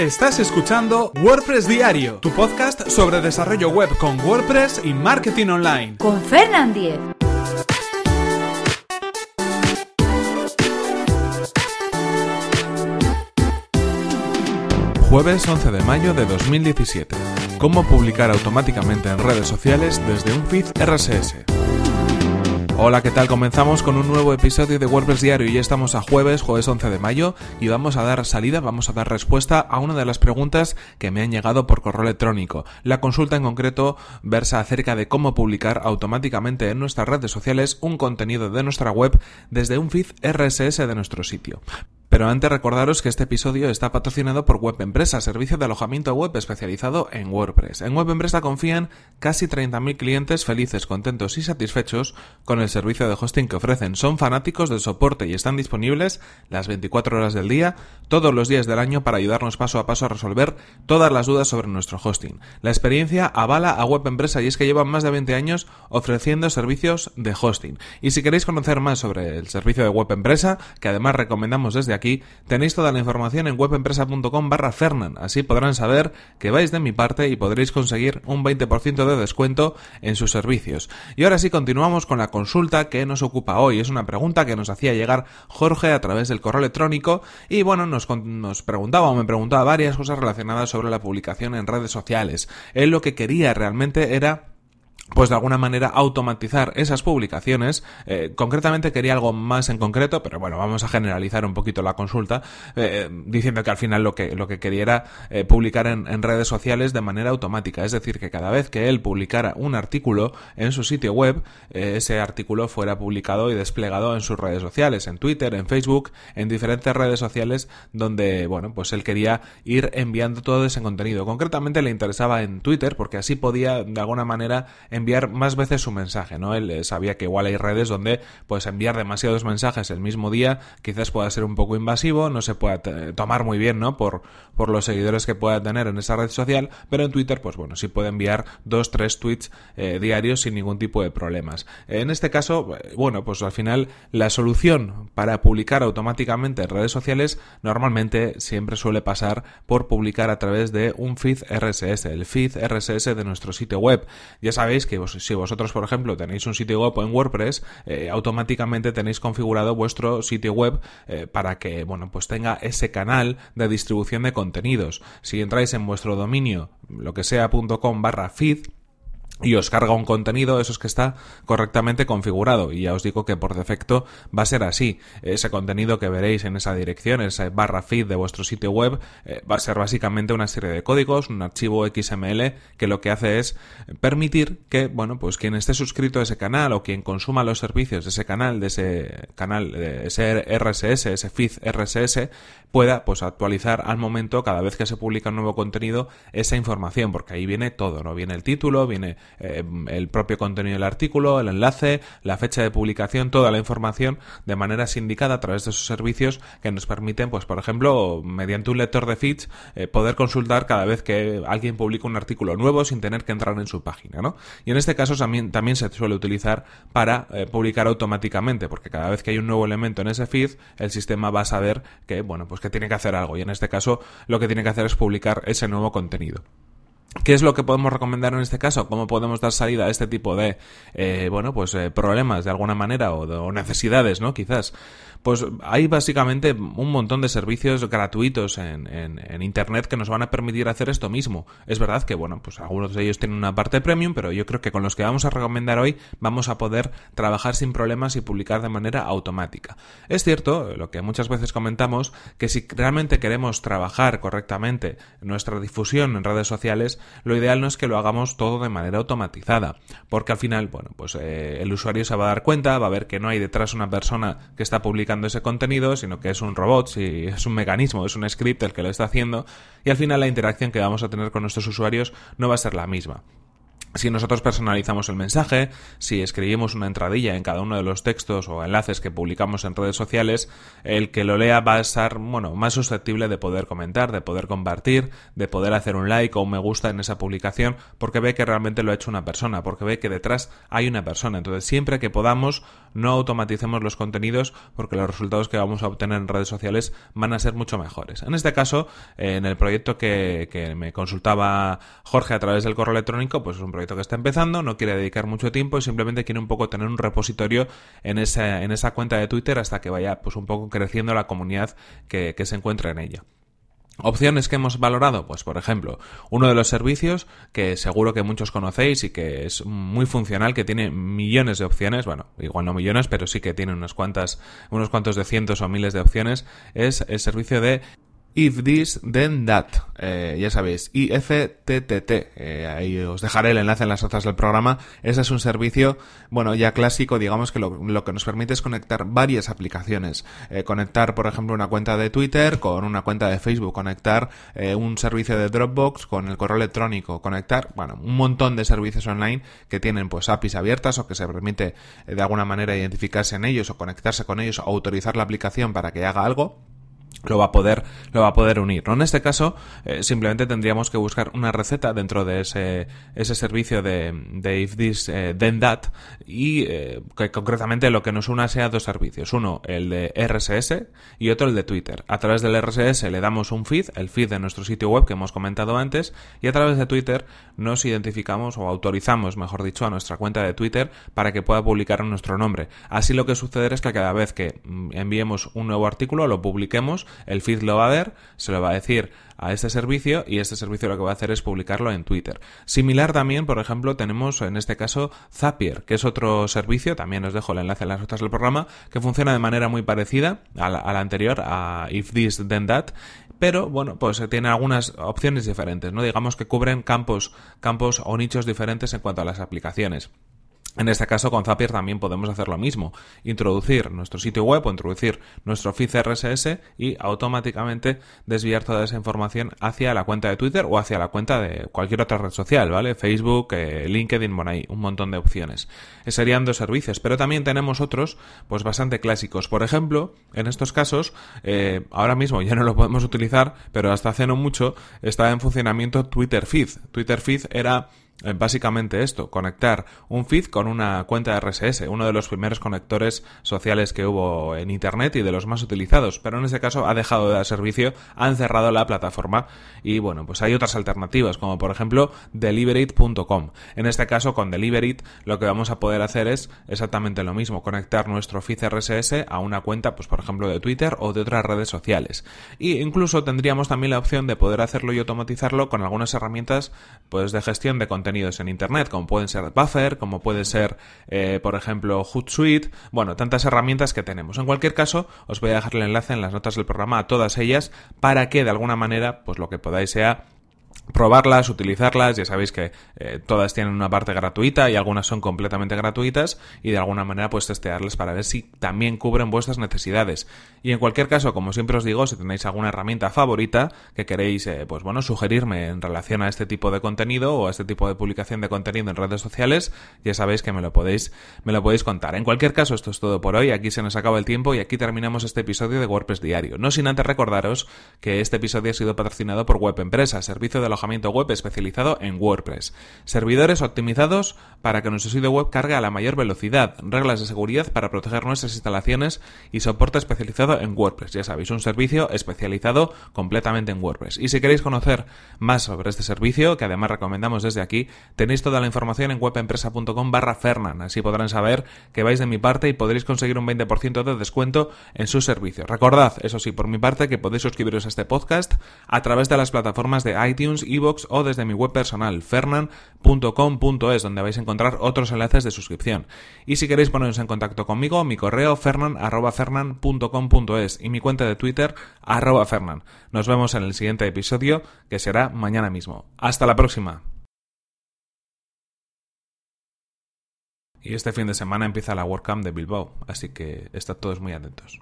Estás escuchando WordPress Diario, tu podcast sobre desarrollo web con WordPress y marketing online. Con Fernand Diez. Jueves 11 de mayo de 2017. Cómo publicar automáticamente en redes sociales desde un feed RSS. Hola, ¿qué tal? Comenzamos con un nuevo episodio de WordPress Diario y ya estamos a jueves, jueves 11 de mayo, y vamos a dar salida, vamos a dar respuesta a una de las preguntas que me han llegado por correo electrónico. La consulta en concreto versa acerca de cómo publicar automáticamente en nuestras redes sociales un contenido de nuestra web desde un feed RSS de nuestro sitio. Pero antes recordaros que este episodio está patrocinado por Web Empresa, servicio de alojamiento web especializado en WordPress. En Web Empresa confían casi 30.000 clientes felices, contentos y satisfechos con el servicio de hosting que ofrecen. Son fanáticos del soporte y están disponibles las 24 horas del día, todos los días del año para ayudarnos paso a paso a resolver todas las dudas sobre nuestro hosting. La experiencia avala a Web Empresa y es que llevan más de 20 años ofreciendo servicios de hosting. Y si queréis conocer más sobre el servicio de Web Empresa, que además recomendamos desde aquí, tenéis toda la información en webempresa.com barra Fernan. Así podrán saber que vais de mi parte y podréis conseguir un 20% de descuento en sus servicios. Y ahora sí continuamos con la consulta que nos ocupa hoy. Es una pregunta que nos hacía llegar Jorge a través del correo electrónico y bueno, nos, nos preguntaba o me preguntaba varias cosas relacionadas sobre la publicación en redes sociales. Él lo que quería realmente era pues de alguna manera automatizar esas publicaciones. Eh, concretamente quería algo más en concreto, pero bueno, vamos a generalizar un poquito la consulta, eh, diciendo que al final lo que, lo que quería era eh, publicar en, en, redes sociales de manera automática. Es decir, que cada vez que él publicara un artículo en su sitio web, ese artículo fuera publicado y desplegado en sus redes sociales, en Twitter, en Facebook, en diferentes redes sociales donde, bueno, pues él quería ir enviando todo ese contenido. Concretamente le interesaba en Twitter, porque así podía de alguna manera enviar más veces su mensaje, ¿no? Él eh, sabía que igual hay redes donde pues enviar demasiados mensajes el mismo día quizás pueda ser un poco invasivo, no se pueda tomar muy bien, ¿no? Por, por los seguidores que pueda tener en esa red social, pero en Twitter, pues bueno, sí puede enviar dos, tres tweets eh, diarios sin ningún tipo de problemas. En este caso, eh, bueno, pues al final la solución para publicar automáticamente en redes sociales normalmente siempre suele pasar por publicar a través de un feed RSS, el feed RSS de nuestro sitio web. Ya sabéis que si vosotros, por ejemplo, tenéis un sitio web en WordPress, eh, automáticamente tenéis configurado vuestro sitio web eh, para que, bueno, pues tenga ese canal de distribución de contenidos. Si entráis en vuestro dominio, lo que sea.com barra feed, y os carga un contenido, eso es que está correctamente configurado. Y ya os digo que por defecto va a ser así. Ese contenido que veréis en esa dirección, esa barra feed de vuestro sitio web, eh, va a ser básicamente una serie de códigos, un archivo XML que lo que hace es permitir que, bueno, pues quien esté suscrito a ese canal o quien consuma los servicios de ese canal, de ese canal, de ese RSS, ese feed RSS, pueda pues actualizar al momento cada vez que se publica un nuevo contenido esa información, porque ahí viene todo, ¿no? Viene el título, viene eh, el propio contenido del artículo, el enlace, la fecha de publicación, toda la información de manera sindicada a través de esos servicios que nos permiten, pues por ejemplo, mediante un lector de feeds, eh, poder consultar cada vez que alguien publica un artículo nuevo sin tener que entrar en su página, ¿no? Y en este caso también, también se suele utilizar para eh, publicar automáticamente, porque cada vez que hay un nuevo elemento en ese feed, el sistema va a saber que, bueno, pues que tiene que hacer algo y en este caso lo que tiene que hacer es publicar ese nuevo contenido. ¿Qué es lo que podemos recomendar en este caso? ¿Cómo podemos dar salida a este tipo de, eh, bueno, pues eh, problemas de alguna manera o, de, o necesidades, ¿no? Quizás. Pues hay básicamente un montón de servicios gratuitos en, en, Internet que nos van a permitir hacer esto mismo. Es verdad que, bueno, pues algunos de ellos tienen una parte premium, pero yo creo que con los que vamos a recomendar hoy vamos a poder trabajar sin problemas y publicar de manera automática. Es cierto, lo que muchas veces comentamos, que si realmente queremos trabajar correctamente nuestra difusión en redes sociales, lo ideal no es que lo hagamos todo de manera automatizada, porque al final, bueno, pues eh, el usuario se va a dar cuenta, va a ver que no hay detrás una persona que está publicando ese contenido, sino que es un robot, si es un mecanismo, es un script el que lo está haciendo, y al final la interacción que vamos a tener con nuestros usuarios no va a ser la misma. Si nosotros personalizamos el mensaje, si escribimos una entradilla en cada uno de los textos o enlaces que publicamos en redes sociales, el que lo lea va a estar, bueno, más susceptible de poder comentar, de poder compartir, de poder hacer un like o un me gusta en esa publicación, porque ve que realmente lo ha hecho una persona, porque ve que detrás hay una persona. Entonces, siempre que podamos, no automaticemos los contenidos, porque los resultados que vamos a obtener en redes sociales van a ser mucho mejores. En este caso, en el proyecto que, que me consultaba Jorge a través del correo electrónico, pues es un proyecto que está empezando, no quiere dedicar mucho tiempo y simplemente quiere un poco tener un repositorio en esa, en esa cuenta de Twitter hasta que vaya pues un poco creciendo la comunidad que, que se encuentra en ella. Opciones que hemos valorado, pues por ejemplo, uno de los servicios que seguro que muchos conocéis y que es muy funcional, que tiene millones de opciones, bueno, igual no millones, pero sí que tiene unas cuantas, unos cuantos de cientos o miles de opciones, es el servicio de If This Then That, eh, ya sabéis, IFTTT, eh, ahí os dejaré el enlace en las notas del programa. Ese es un servicio, bueno, ya clásico, digamos que lo, que nos permite es conectar varias aplicaciones. Eh, conectar, por ejemplo, una cuenta de Twitter con una cuenta de Facebook, conectar un servicio de Dropbox con el correo electrónico, conectar, bueno, un montón de servicios online que tienen pues APIs abiertas o que se permite de alguna manera identificarse en ellos o conectarse con ellos o autorizar la aplicación para que haga algo lo va a poder lo va a poder unir ¿no? en este caso eh, simplemente tendríamos que buscar una receta dentro de ese, ese servicio de, de if this eh, then that y eh, que concretamente lo que nos una sea dos servicios. Uno el de RSS y otro el de Twitter. A través del RSS le damos un feed el feed de nuestro sitio web que hemos comentado antes y a través de Twitter nos identificamos o autorizamos mejor dicho a nuestra cuenta de Twitter para que pueda publicar nuestro nombre. Así lo que sucederá es que cada vez que mm, enviemos un nuevo artículo lo publiquemos el feed lo va a ver, se lo va a decir a este servicio y este servicio lo que va a hacer es publicarlo en Twitter. Similar también, por ejemplo, tenemos en este caso Zapier, que es otro servicio, también os dejo el enlace en las notas del programa, que funciona de manera muy parecida a la, anterior, a If This Then That, pero bueno, pues tiene algunas opciones diferentes, ¿no? Digamos que cubren campos, campos o nichos diferentes en cuanto a las aplicaciones. En este caso, con Zapier también podemos hacer lo mismo. Introducir nuestro sitio web o introducir nuestro feed RSS y automáticamente desviar toda esa información hacia la cuenta de Twitter o hacia la cuenta de cualquier otra red social, ¿vale? Facebook, eh, LinkedIn, bueno, hay un montón de opciones. Eh, serían dos servicios, pero también tenemos otros, pues bastante clásicos. Por ejemplo, en estos casos, eh, ahora mismo ya no lo podemos utilizar, pero hasta hace no mucho estaba en funcionamiento Twitter Feed. Twitter Feed era básicamente esto, conectar un feed con una cuenta RSS, uno de los primeros conectores sociales que hubo en Internet y de los más utilizados, pero en este caso ha dejado de dar servicio, han cerrado la plataforma y bueno, pues hay otras alternativas, como por ejemplo Deliberate.com. En este caso, con Deliberate lo que vamos a poder hacer es exactamente lo mismo, conectar nuestro feed RSS a una cuenta, pues por ejemplo de Twitter o de otras redes sociales. Y incluso tendríamos también la opción de poder hacerlo y automatizarlo con algunas herramientas pues de gestión de contenido en Internet, como pueden ser Buffer, como puede ser, eh, por ejemplo, Hootsuite, bueno, tantas herramientas que tenemos. En cualquier caso, os voy a dejar el enlace en las notas del programa a todas ellas para que de alguna manera, pues lo que podáis sea probarlas, utilizarlas, ya sabéis que eh, todas tienen una parte gratuita y algunas son completamente gratuitas y de alguna manera pues testearlas para ver si también cubren vuestras necesidades. Y en cualquier caso, como siempre os digo, si tenéis alguna herramienta favorita que queréis eh, pues bueno, sugerirme en relación a este tipo de contenido o a este tipo de publicación de contenido en redes sociales, ya sabéis que me lo podéis me lo podéis contar. En cualquier caso, esto es todo por hoy, aquí se nos acaba el tiempo y aquí terminamos este episodio de WordPress Diario. No sin antes recordaros que este episodio ha sido patrocinado por Web Empresa, servicio de alojamiento web especializado en WordPress. Servidores optimizados para que nuestro sitio web cargue a la mayor velocidad, reglas de seguridad para proteger nuestras instalaciones y soporte especializado en WordPress. Ya sabéis, un servicio especializado completamente en WordPress. Y si queréis conocer más sobre este servicio, que además recomendamos desde aquí, tenéis toda la información en webempresa.com barra Fernan. Así podrán saber que vais de mi parte y podréis conseguir un 20% de descuento en su servicio. Recordad, eso sí, por mi parte, que podéis suscribiros a este podcast a través de las plataformas de iTunes, o desde mi web personal, fernan.com.es, donde vais a encontrar otros enlaces de suscripción. Y si queréis poneros en contacto conmigo, mi correo fernan.fernan.com.es y mi cuenta de Twitter, arroba fernan. Nos vemos en el siguiente episodio, que será mañana mismo. Hasta la próxima. Y este fin de semana empieza la WordCamp de Bilbao, así que estad todos muy atentos.